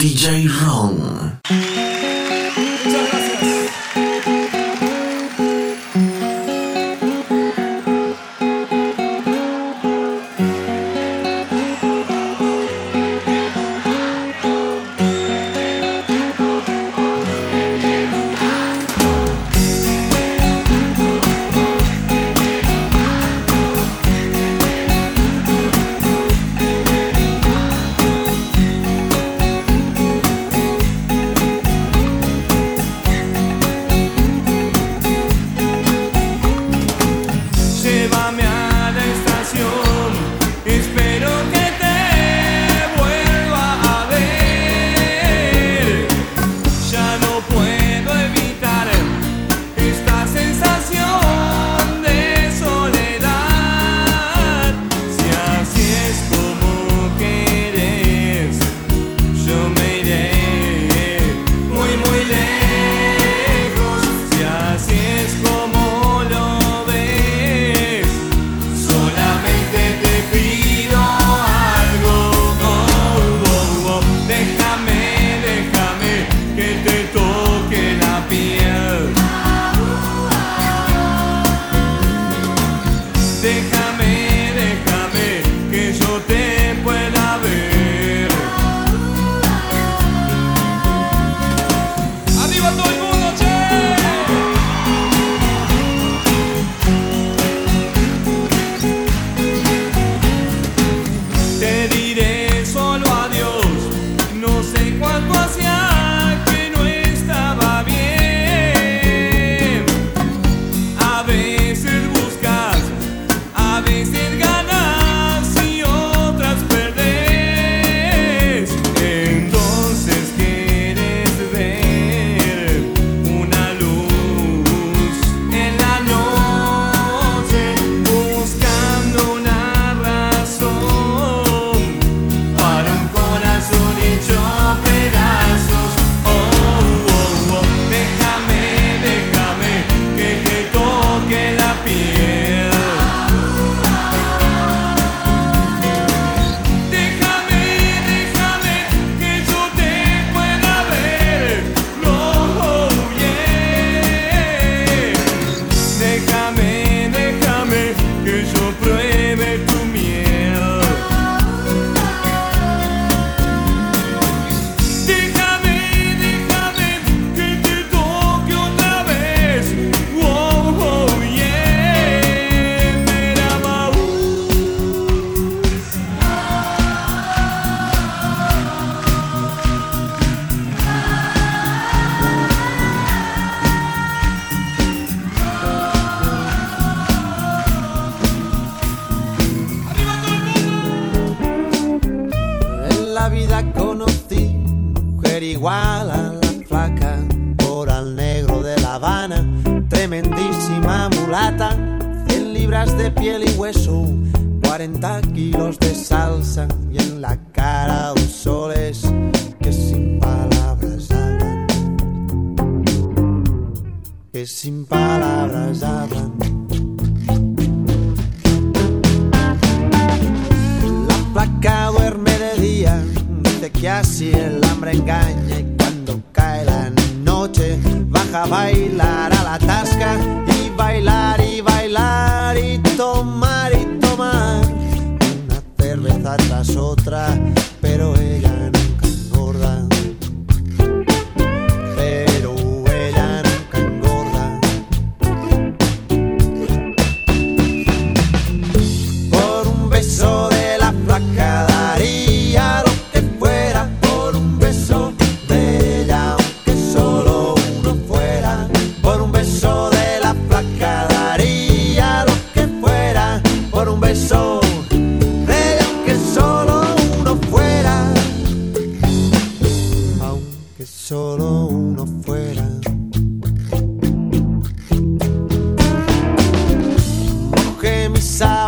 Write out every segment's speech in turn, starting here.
DJ Wrong. igualan las flacas por al negro de La Habana, tremendísima mulata, 100 libras de piel y hueso, 40 kilos de salsa y en la cara dos soles que sin palabras hablan, que sin palabras hablan. La placa duerme de día, dice que así es baja bailar a la tasca y bailar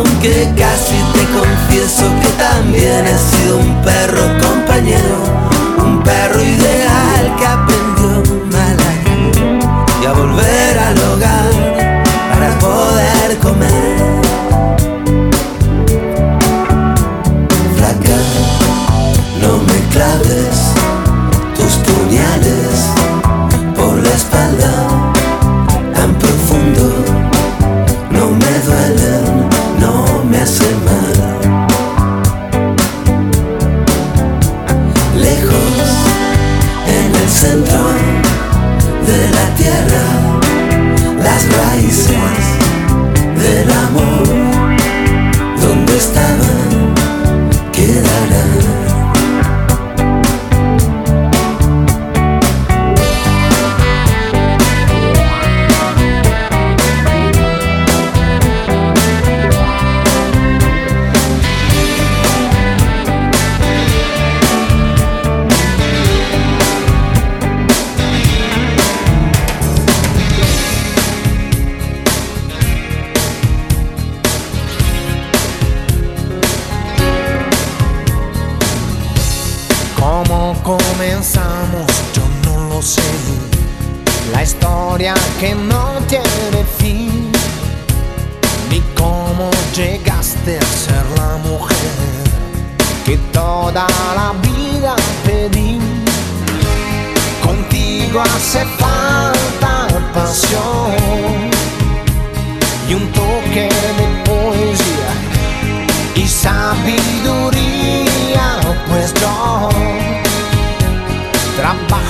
Aunque casi te confieso que también he sido un perro compañero, un perro ideal que aprendió mal a a volver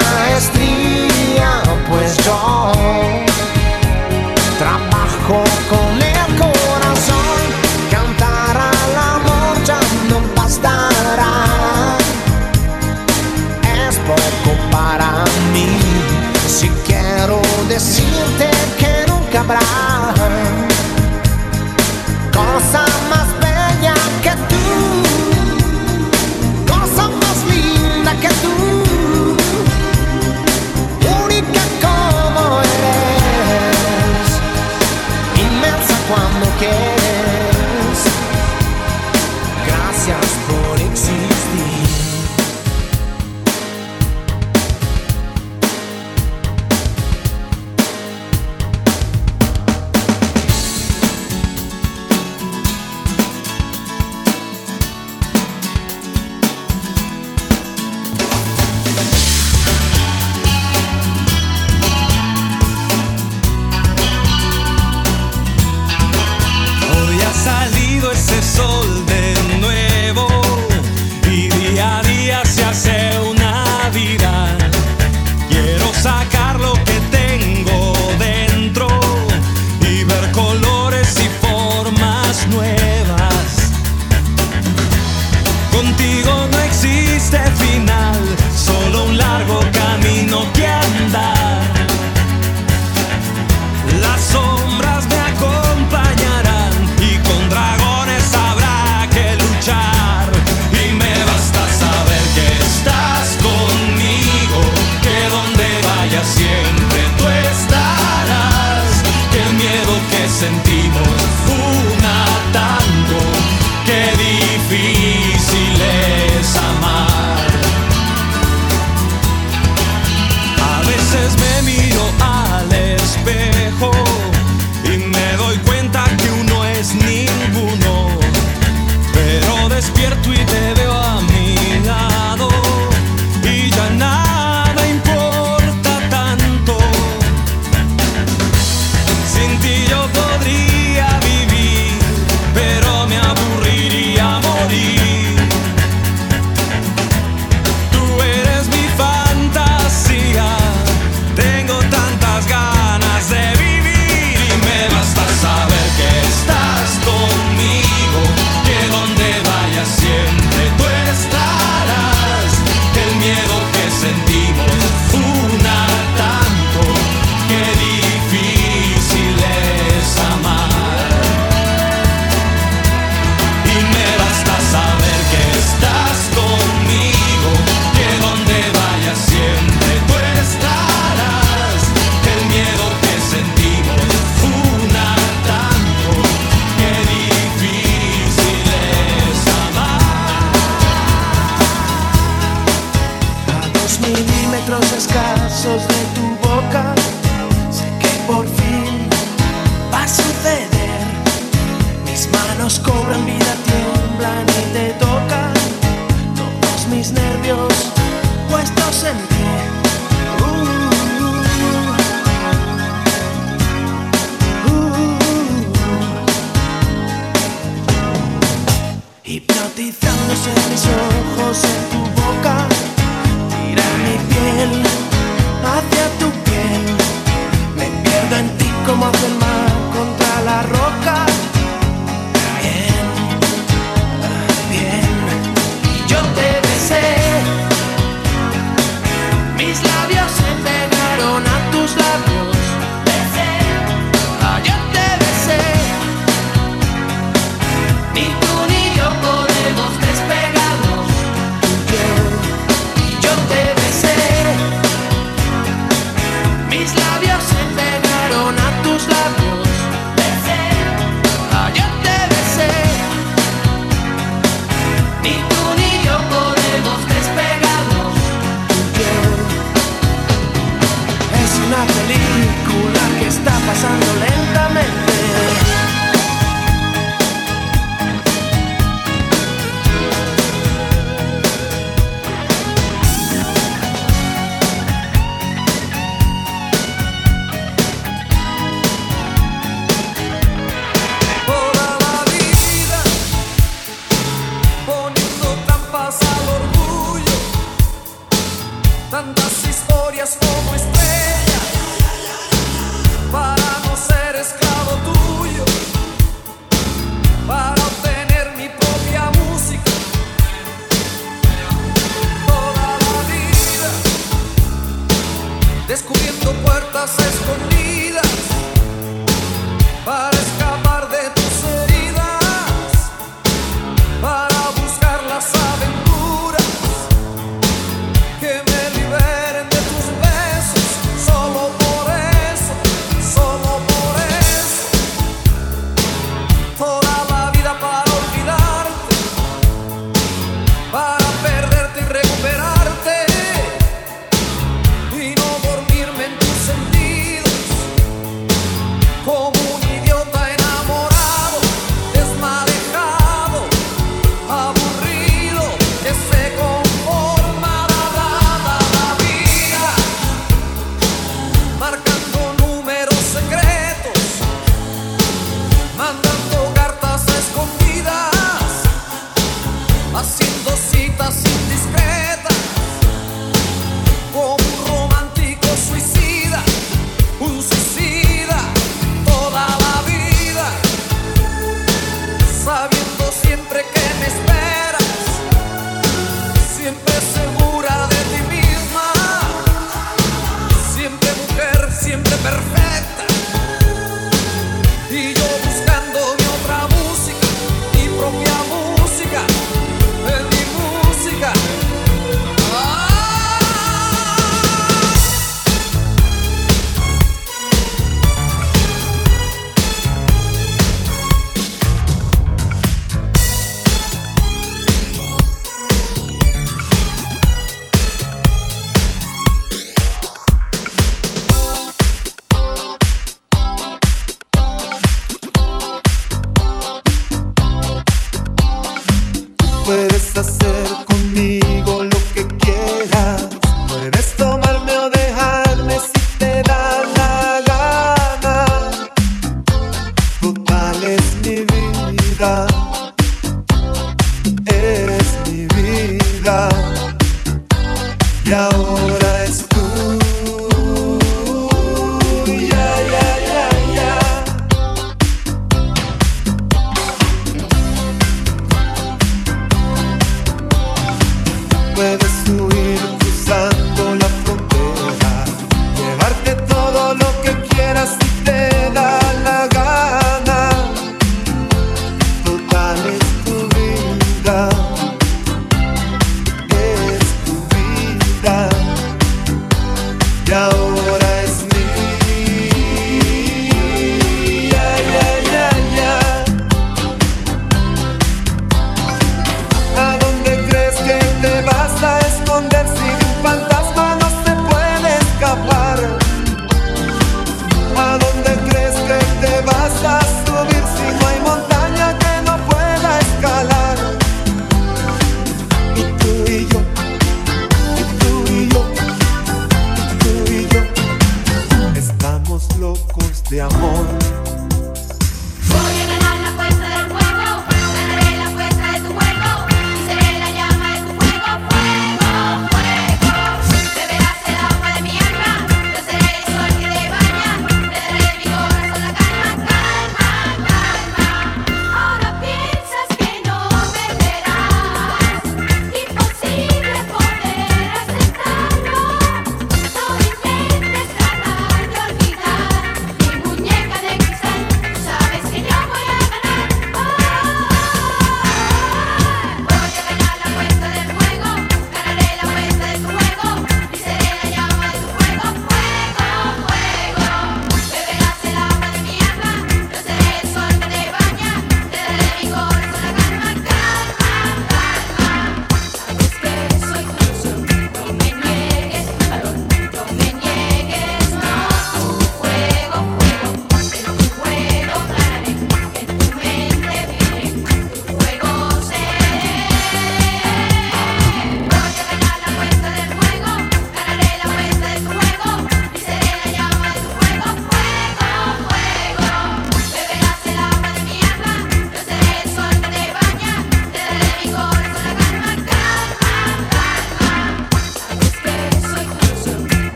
maestría, pues yo trabajo con el corazón. Cantar al amor ya no bastará. Es poco para mí. Si quiero decirte que nunca habrá cobran vida, tiemblan y te tocan.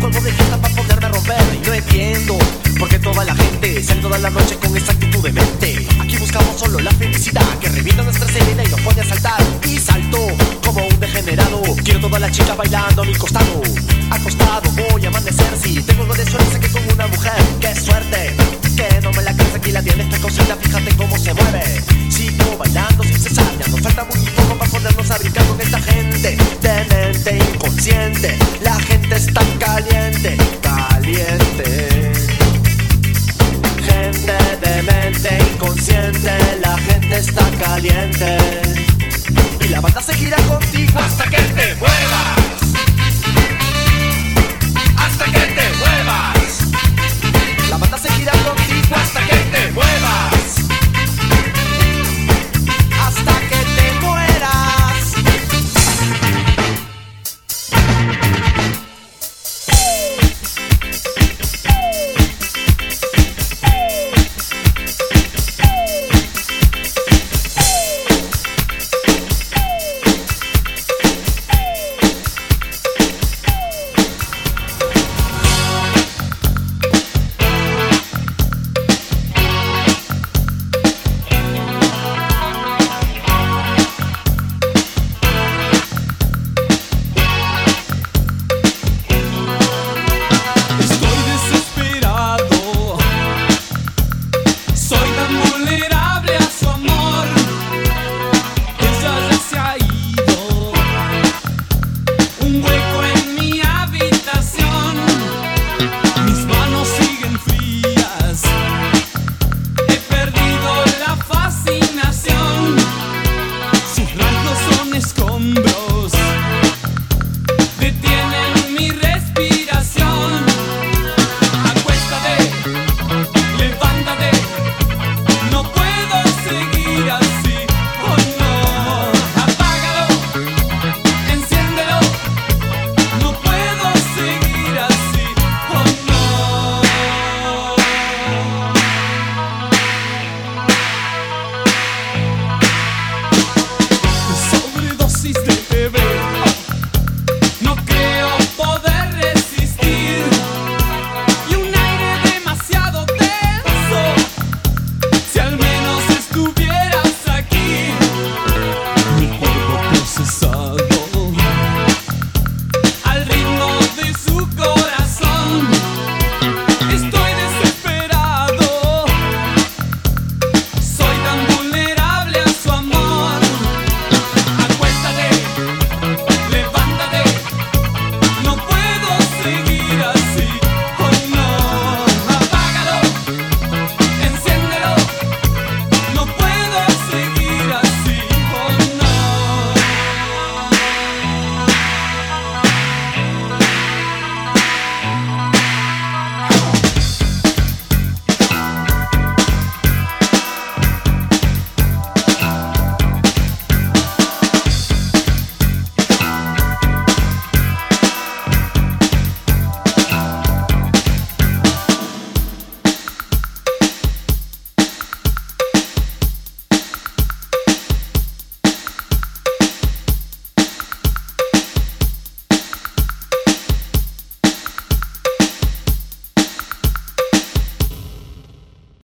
Colmo de gente para poderme romper Y no entiendo porque toda la gente sale toda la noche con esa actitud de mente. Aquí buscamos solo la felicidad Que revienta nuestra serena y nos pone a saltar Y salto como un degenerado. Quiero toda la chica bailando a mi costado. Acostado voy a amanecer. Si tengo algo de suerte sé que con una mujer. ¡Qué suerte! Que no me la cansa aquí la tiene esta cosita. Fíjate cómo se mueve. Sigo bailando sin cesar. Ya nos falta muy poco para podernos abrir con esta gente. De mente inconsciente. La gente es tan caliente, caliente. Gente de mente inconsciente, la gente está caliente. Y la banda se gira contigo hasta que te mueres.